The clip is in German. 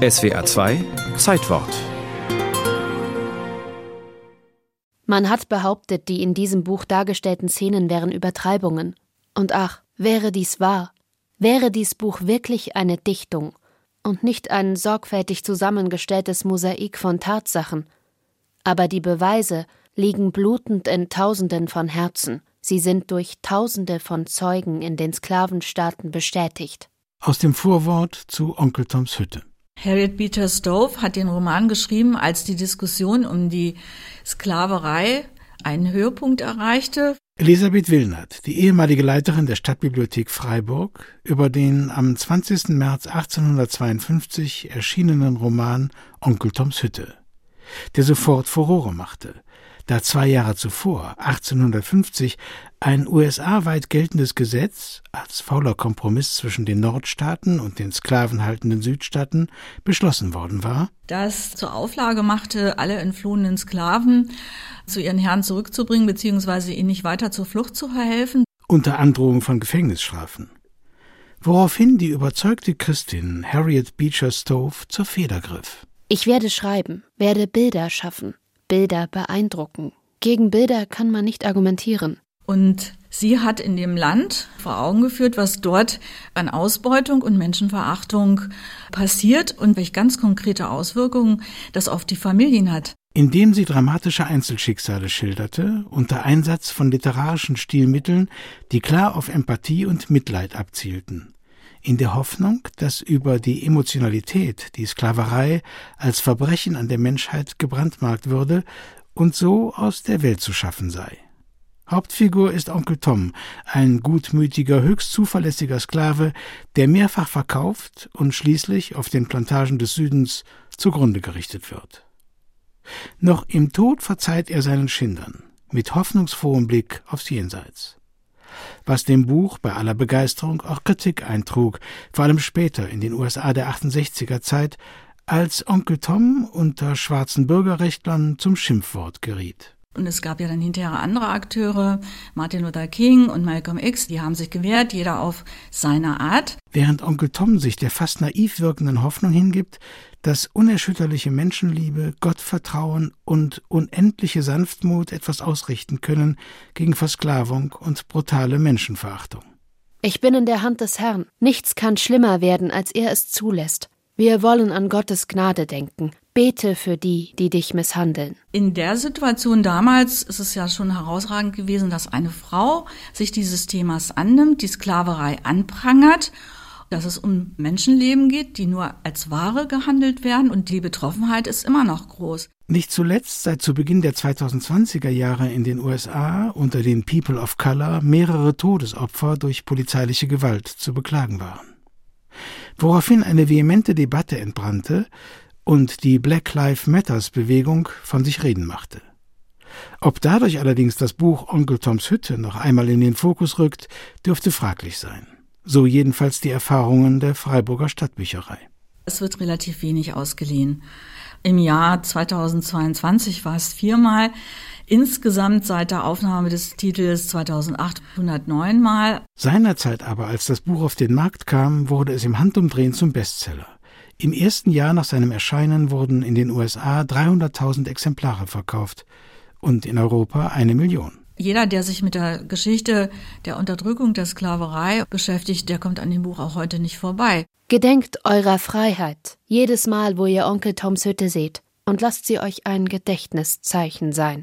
SWA 2 Zeitwort Man hat behauptet, die in diesem Buch dargestellten Szenen wären Übertreibungen. Und ach, wäre dies wahr, wäre dies Buch wirklich eine Dichtung und nicht ein sorgfältig zusammengestelltes Mosaik von Tatsachen. Aber die Beweise liegen blutend in Tausenden von Herzen. Sie sind durch Tausende von Zeugen in den Sklavenstaaten bestätigt. Aus dem Vorwort zu Onkel Toms Hütte. Harriet Beecher Stowe hat den Roman geschrieben, als die Diskussion um die Sklaverei einen Höhepunkt erreichte. Elisabeth Willnert, die ehemalige Leiterin der Stadtbibliothek Freiburg, über den am 20. März 1852 erschienenen Roman Onkel Toms Hütte, der sofort Furore machte da zwei Jahre zuvor, 1850, ein USA-weit geltendes Gesetz als fauler Kompromiss zwischen den Nordstaaten und den sklavenhaltenden Südstaaten beschlossen worden war, das zur Auflage machte, alle entflohenen Sklaven zu ihren Herren zurückzubringen bzw. ihnen nicht weiter zur Flucht zu verhelfen. Unter Androhung von Gefängnisstrafen. Woraufhin die überzeugte Christin Harriet Beecher Stowe zur Feder griff. Ich werde schreiben, werde Bilder schaffen, Bilder beeindrucken. Gegen Bilder kann man nicht argumentieren. Und sie hat in dem Land vor Augen geführt, was dort an Ausbeutung und Menschenverachtung passiert und welche ganz konkrete Auswirkungen das auf die Familien hat. Indem sie dramatische Einzelschicksale schilderte, unter Einsatz von literarischen Stilmitteln, die klar auf Empathie und Mitleid abzielten in der Hoffnung, dass über die Emotionalität die Sklaverei als Verbrechen an der Menschheit gebrandmarkt würde und so aus der Welt zu schaffen sei. Hauptfigur ist Onkel Tom, ein gutmütiger, höchst zuverlässiger Sklave, der mehrfach verkauft und schließlich auf den Plantagen des Südens zugrunde gerichtet wird. Noch im Tod verzeiht er seinen Schindern, mit hoffnungsfrohem Blick aufs Jenseits was dem Buch bei aller Begeisterung auch Kritik eintrug, vor allem später in den USA der 68er Zeit, als Onkel Tom unter schwarzen Bürgerrechtlern zum Schimpfwort geriet. Und es gab ja dann hinterher andere Akteure, Martin Luther King und Malcolm X, die haben sich gewehrt, jeder auf seine Art. Während Onkel Tom sich der fast naiv wirkenden Hoffnung hingibt, dass unerschütterliche Menschenliebe, Gottvertrauen und unendliche Sanftmut etwas ausrichten können gegen Versklavung und brutale Menschenverachtung. Ich bin in der Hand des Herrn. Nichts kann schlimmer werden, als er es zulässt. Wir wollen an Gottes Gnade denken. Bete für die, die dich misshandeln. In der Situation damals ist es ja schon herausragend gewesen, dass eine Frau sich dieses Themas annimmt, die Sklaverei anprangert dass es um Menschenleben geht, die nur als Ware gehandelt werden und die Betroffenheit ist immer noch groß. Nicht zuletzt seit zu Beginn der 2020er Jahre in den USA unter den People of Color mehrere Todesopfer durch polizeiliche Gewalt zu beklagen waren woraufhin eine vehemente Debatte entbrannte und die Black Lives Matters Bewegung von sich reden machte. Ob dadurch allerdings das Buch Onkel Toms Hütte noch einmal in den Fokus rückt, dürfte fraglich sein. So jedenfalls die Erfahrungen der Freiburger Stadtbücherei. Es wird relativ wenig ausgeliehen. Im Jahr 2022 war es viermal. Insgesamt seit der Aufnahme des Titels 2809 Mal. Seinerzeit aber, als das Buch auf den Markt kam, wurde es im Handumdrehen zum Bestseller. Im ersten Jahr nach seinem Erscheinen wurden in den USA 300.000 Exemplare verkauft und in Europa eine Million. Jeder, der sich mit der Geschichte der Unterdrückung der Sklaverei beschäftigt, der kommt an dem Buch auch heute nicht vorbei. Gedenkt eurer Freiheit, jedes Mal, wo ihr Onkel Toms Hütte seht, und lasst sie euch ein Gedächtniszeichen sein.